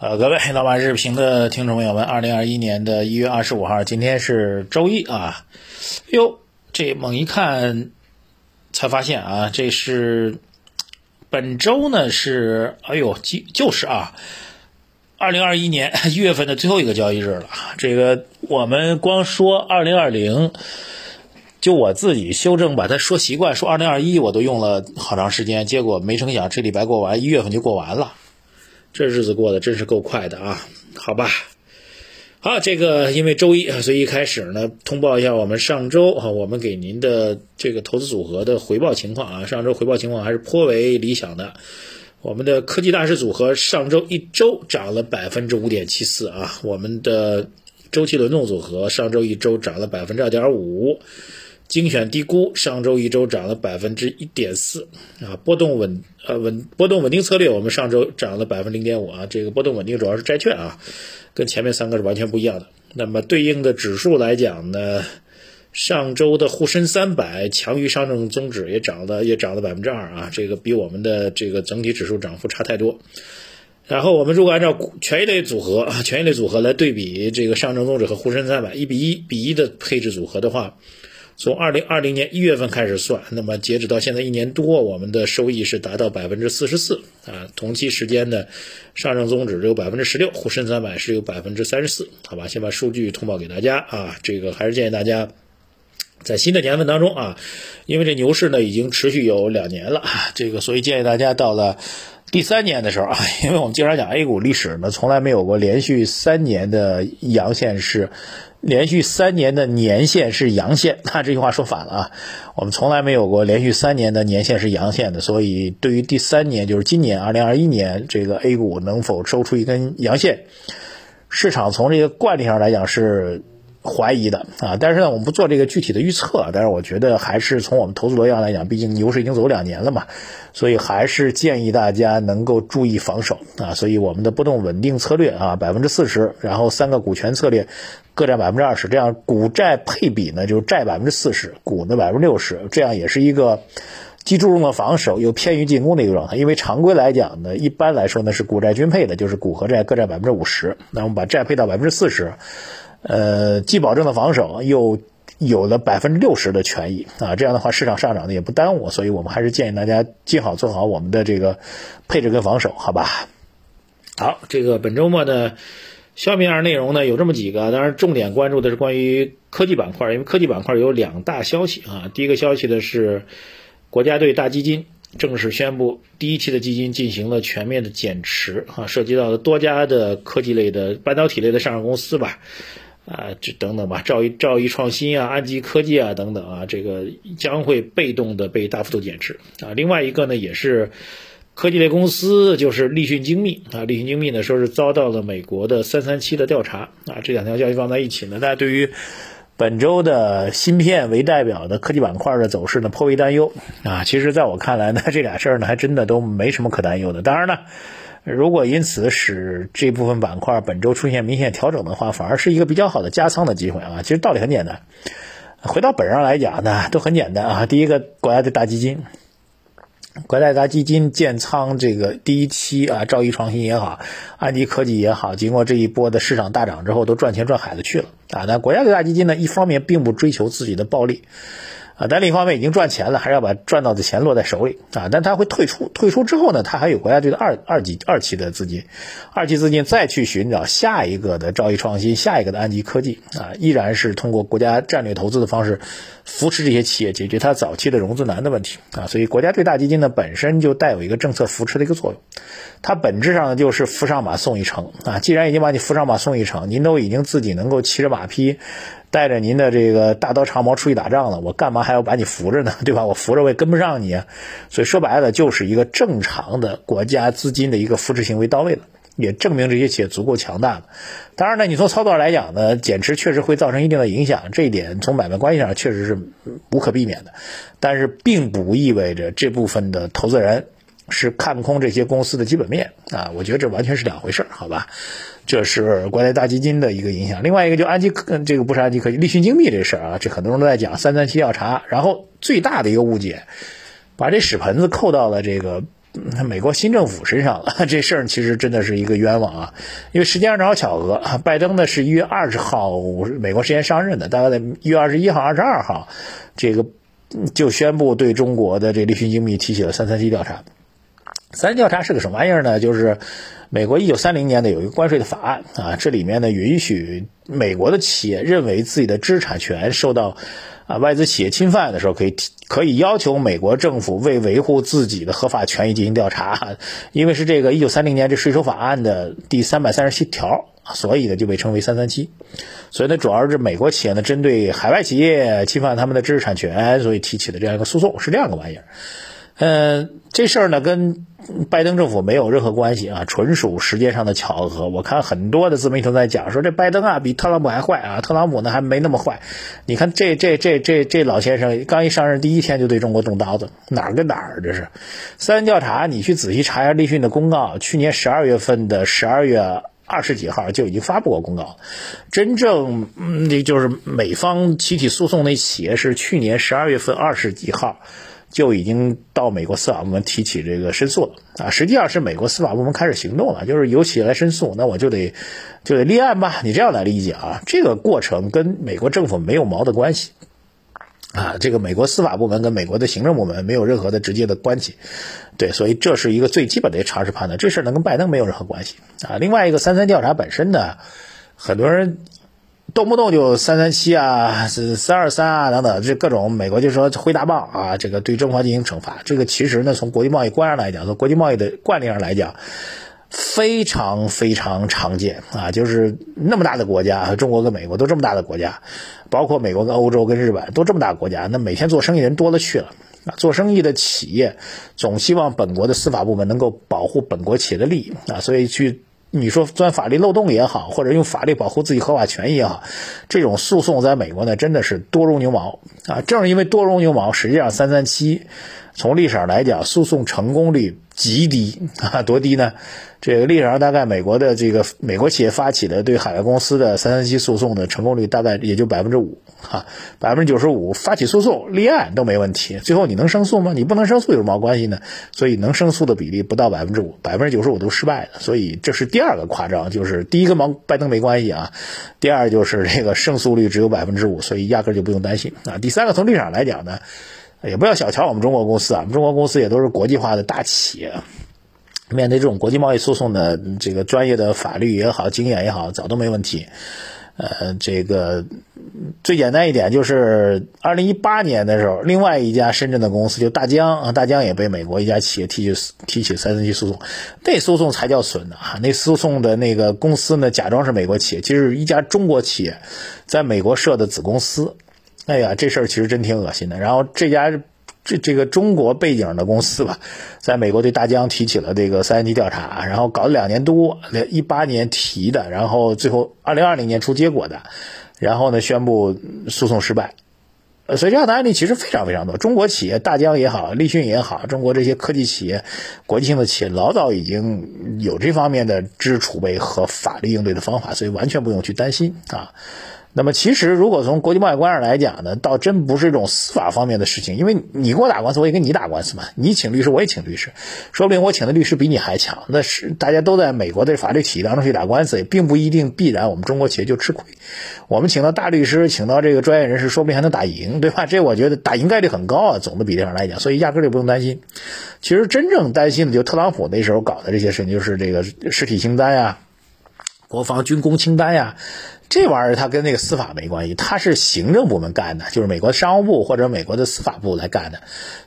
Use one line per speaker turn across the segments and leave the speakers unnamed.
呃，各位老马日评的听众朋友们，二零二一年的一月二十五号，今天是周一啊。哟，这猛一看才发现啊，这是本周呢是，哎呦，就就是啊，二零二一年一月份的最后一个交易日了。这个我们光说二零二零，就我自己修正把它说习惯，说二零二一我都用了好长时间，结果没成想这礼拜过完，一月份就过完了。这日子过得真是够快的啊！好吧，好，这个因为周一，所以一开始呢，通报一下我们上周啊，我们给您的这个投资组合的回报情况啊。上周回报情况还是颇为理想的。我们的科技大师组合上周一周涨了百分之五点七四啊。我们的周期轮动组合上周一周涨了百分之二点五。精选低估上周一周涨了百分之一点四啊，波动稳呃稳波动稳定策略我们上周涨了百分之零点五啊，这个波动稳定主要是债券啊，跟前面三个是完全不一样的。那么对应的指数来讲呢，上周的沪深三百强于上证综指也涨了也涨了百分之二啊，这个比我们的这个整体指数涨幅差太多。然后我们如果按照权益类组合啊权益类组合来对比这个上证综指和沪深三百一比一比一的配置组合的话。从二零二零年一月份开始算，那么截止到现在一年多，我们的收益是达到百分之四十四啊。同期时间呢上证综指只有百分之十六，沪深三百是有百分之三十四。好吧，先把数据通报给大家啊。这个还是建议大家在新的年份当中啊，因为这牛市呢已经持续有两年了，这个所以建议大家到了第三年的时候啊，因为我们经常讲 A 股历史呢，从来没有过连续三年的阳线是。连续三年的年线是阳线，那这句话说反了啊！我们从来没有过连续三年的年线是阳线的，所以对于第三年，就是今年二零二一年这个 A 股能否收出一根阳线，市场从这个惯例上来讲是。怀疑的啊，但是呢，我们不做这个具体的预测。但是我觉得还是从我们投资逻辑上来讲，毕竟牛市已经走两年了嘛，所以还是建议大家能够注意防守啊。所以我们的波动稳定策略啊，百分之四十，然后三个股权策略各占百分之二十，这样股债配比呢就是债百分之四十，股呢百分之六十，这样也是一个既注重了防守又偏于进攻的一个状态。因为常规来讲呢，一般来说呢是股债均配的，就是股和债各占百分之五十，那我们把债配到百分之四十。呃，既保证了防守，又有了百分之六十的权益啊，这样的话市场上涨呢也不耽误，所以我们还是建议大家尽好做好我们的这个配置跟防守，好吧？好，这个本周末的消面上内容呢有这么几个，当然重点关注的是关于科技板块，因为科技板块有两大消息啊。第一个消息呢是国家队大基金正式宣布，第一期的基金进行了全面的减持啊，涉及到了多家的科技类的半导体类的上市公司吧。啊，这等等吧，兆易兆易创新啊，安吉科技啊，等等啊，这个将会被动的被大幅度减持啊。另外一个呢，也是科技类公司，就是立讯精密啊，立讯精密呢说是遭到了美国的三三七的调查啊。这两条消息放在一起呢，大家对于本周的芯片为代表的科技板块的走势呢颇为担忧啊。其实，在我看来呢，这俩事儿呢还真的都没什么可担忧的。当然呢。如果因此使这部分板块本周出现明显调整的话，反而是一个比较好的加仓的机会啊！其实道理很简单，回到本上来讲呢，都很简单啊。第一个，国家的大基金，国家大基金建仓这个第一期啊，兆易创新也好，安迪科技也好，经过这一波的市场大涨之后，都赚钱赚海了去了啊。那国家的大基金呢，一方面并不追求自己的暴利。啊，但另一方面已经赚钱了，还是要把赚到的钱落在手里啊。但他会退出，退出之后呢，他还有国家队的二二级二期的资金，二期资金再去寻找下一个的兆易创新，下一个的安吉科技啊，依然是通过国家战略投资的方式扶持这些企业，解决它早期的融资难的问题啊。所以国家队大基金呢本身就带有一个政策扶持的一个作用，它本质上呢就是扶上马送一程啊。既然已经把你扶上马送一程，您都已经自己能够骑着马匹。带着您的这个大刀长矛出去打仗了，我干嘛还要把你扶着呢？对吧？我扶着我也跟不上你啊。所以说白了，就是一个正常的国家资金的一个扶持行为到位了，也证明这些企业足够强大了。当然呢，你从操作上来讲呢，减持确实会造成一定的影响，这一点从买卖关系上确实是无可避免的。但是并不意味着这部分的投资人是看空这些公司的基本面啊。我觉得这完全是两回事儿，好吧？这是国内大基金的一个影响，另外一个就安基科，这个不是安基科技，立讯精密这事儿啊，这很多人都在讲三三七调查，然后最大的一个误解，把这屎盆子扣到了这个美国新政府身上了。这事儿其实真的是一个冤枉啊！因为时间上正好巧合，拜登呢是一月二十号美国时间上任的，大概在一月二十一号、二十二号，这个就宣布对中国的这立讯精密提起了三三七调查。三调查是个什么玩意儿呢？就是美国一九三零年的有一个关税的法案啊，这里面呢允许美国的企业认为自己的知识产权受到啊外资企业侵犯的时候，可以提可以要求美国政府为维护自己的合法权益进行调查。因为是这个一九三零年这税收法案的第三百三十七条，所以呢就被称为三三七。所以呢，主要是美国企业呢针对海外企业侵犯他们的知识产权，所以提起的这样一个诉讼，是这样个玩意儿。嗯，这事儿呢跟拜登政府没有任何关系啊，纯属时间上的巧合。我看很多的自媒体都在讲说，这拜登啊比特朗普还坏啊，特朗普呢还没那么坏。你看这这这这这老先生刚一上任第一天就对中国动刀子，哪儿跟哪儿这是？三调查你去仔细查一下立讯的公告，去年十二月份的十二月二十几号就已经发布过公告。真正那就是美方集体诉讼那企业是去年十二月份二十几号。就已经到美国司法部门提起这个申诉了啊，实际上是美国司法部门开始行动了，就是有企业来申诉，那我就得就得立案吧，你这样来理解啊，这个过程跟美国政府没有毛的关系啊，这个美国司法部门跟美国的行政部门没有任何的直接的关系，对，所以这是一个最基本的常识判断，这事儿呢跟拜登没有任何关系啊。另外一个三三调查本身呢，很多人。动不动就三三七啊，是三二三啊等等，这各种美国就说挥大棒啊，这个对中方进行惩罚。这个其实呢，从国际贸易观上来讲，从国际贸易的惯例上来讲，非常非常常见啊。就是那么大的国家，中国跟美国都这么大的国家，包括美国跟欧洲跟日本都这么大国家，那每天做生意人多了去了啊。做生意的企业总希望本国的司法部门能够保护本国企业的利益啊，所以去。你说钻法律漏洞也好，或者用法律保护自己合法权益也好，这种诉讼在美国呢真的是多如牛毛啊！正是因为多如牛毛，实际上三三七从历史上来讲，诉讼成功率极低啊，多低呢？这个历史上大概美国的这个美国企业发起的对海外公司的三三七诉讼的成功率大概也就百分之五哈，百分之九十五发起诉讼立案都没问题，最后你能胜诉吗？你不能胜诉有什么关系呢？所以能胜诉的比例不到百分之五，百分之九十五都失败的，所以这是第二个夸张，就是第一个毛拜登没关系啊，第二就是这个胜诉率只有百分之五，所以压根就不用担心啊。第三个从历史上来讲呢，也不要小瞧我们中国公司啊，我们中国公司也都是国际化的大企业。面对这种国际贸易诉讼的这个专业的法律也好，经验也好，早都没问题。呃，这个最简单一点就是，二零一八年的时候，另外一家深圳的公司就大疆啊，大疆也被美国一家企业提起提起三三七诉讼，那诉讼才叫损呢啊！那诉讼的那个公司呢，假装是美国企业，其实是一家中国企业在美国设的子公司。哎呀，这事儿其实真挺恶心的。然后这家。这这个中国背景的公司吧，在美国对大疆提起了这个三三七调查，然后搞了两年多，一八年提的，然后最后二零二零年出结果的，然后呢宣布诉讼失败。呃，所以这样的案例其实非常非常多。中国企业大疆也好，立讯也好，中国这些科技企业、国际性的企业老早已经有这方面的知识储备和法律应对的方法，所以完全不用去担心啊。那么其实，如果从国际贸易观上来讲呢，倒真不是一种司法方面的事情，因为你给我打官司，我也跟你打官司嘛。你请律师，我也请律师，说不定我请的律师比你还强。那是大家都在美国的法律体系当中去打官司，也并不一定必然我们中国企业就吃亏。我们请到大律师，请到这个专业人士，说不定还能打赢，对吧？这我觉得打赢概率很高啊，总的比例上来讲，所以压根就不用担心。其实真正担心的就特朗普那时候搞的这些事情，就是这个实体清单呀、国防军工清单呀。这玩意儿它跟那个司法没关系，它是行政部门干的，就是美国商务部或者美国的司法部来干的，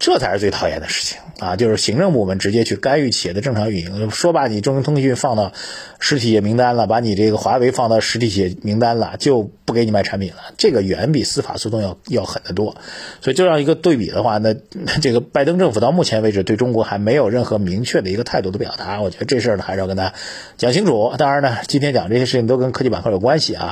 这才是最讨厌的事情啊！就是行政部门直接去干预企业的正常运营，说把你中兴通讯放到实体企业名单了，把你这个华为放到实体企业名单了，就不给你卖产品了，这个远比司法诉讼要要狠得多。所以这样一个对比的话，那这个拜登政府到目前为止对中国还没有任何明确的一个态度的表达，我觉得这事儿呢还是要跟大家讲清楚。当然呢，今天讲这些事情都跟科技板块有关系啊。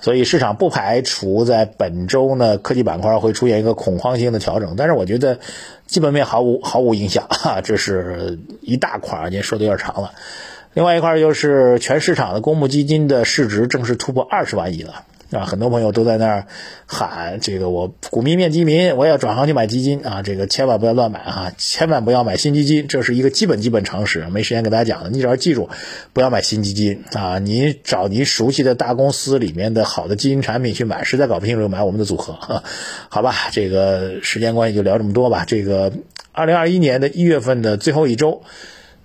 所以市场不排除在本周呢，科技板块会出现一个恐慌性的调整，但是我觉得基本面毫无毫无影响啊，这是一大块，儿，您说的有点长了。另外一块就是全市场的公募基金的市值正式突破二十万亿了啊，很多朋友都在那儿喊这个我股民面基民，我要转行去买基金啊，这个千万不要乱买啊，千万不要买新基金，这是一个基本基本常识，没时间给大家讲了，你只要记住，不要买新基金啊，你找你熟悉的大公司里面的好的基金产品去买，实在搞不清楚买我们的组合，好吧，这个时间关系就聊这么多吧。这个二零二一年的一月份的最后一周。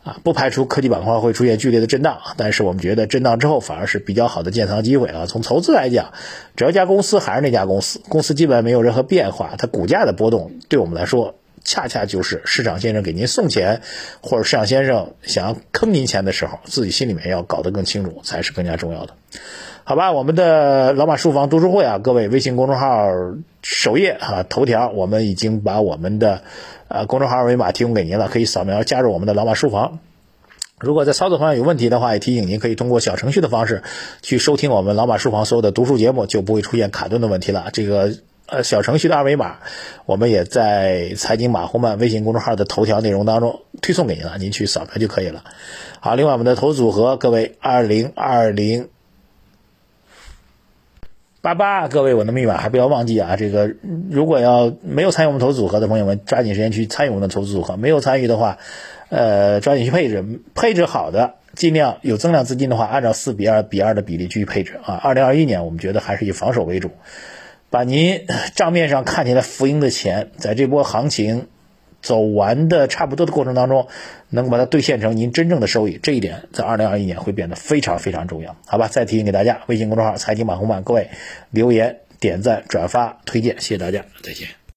啊，不排除科技板块会出现剧烈的震荡，但是我们觉得震荡之后反而是比较好的建仓机会啊。从投资来讲，只要一家公司还是那家公司，公司基本没有任何变化，它股价的波动对我们来说，恰恰就是市场先生给您送钱，或者市场先生想要坑您钱的时候，自己心里面要搞得更清楚，才是更加重要的。好吧，我们的老马书房读书会啊，各位微信公众号首页啊头条，我们已经把我们的呃公众号二维码提供给您了，可以扫描加入我们的老马书房。如果在操作方面有问题的话，也提醒您可以通过小程序的方式去收听我们老马书房所有的读书节目，就不会出现卡顿的问题了。这个呃小程序的二维码，我们也在财经马红曼微信公众号的头条内容当中推送给您了，您去扫描就可以了。好，另外我们的投资组合，各位二零二零。八八，各位，我的密码还不要忘记啊！这个如果要没有参与我们投资组合的朋友们，抓紧时间去参与我们的投资组合；没有参与的话，呃，抓紧去配置，配置好的，尽量有增量资金的话，按照四比二比二的比例去配置啊！二零二一年，我们觉得还是以防守为主，把您账面上看起来浮盈的钱，在这波行情。走完的差不多的过程当中，能把它兑现成您真正的收益，这一点在二零二一年会变得非常非常重要，好吧？再提醒给大家，微信公众号财经网红版，各位留言、点赞、转发、推荐，谢谢大家，再见。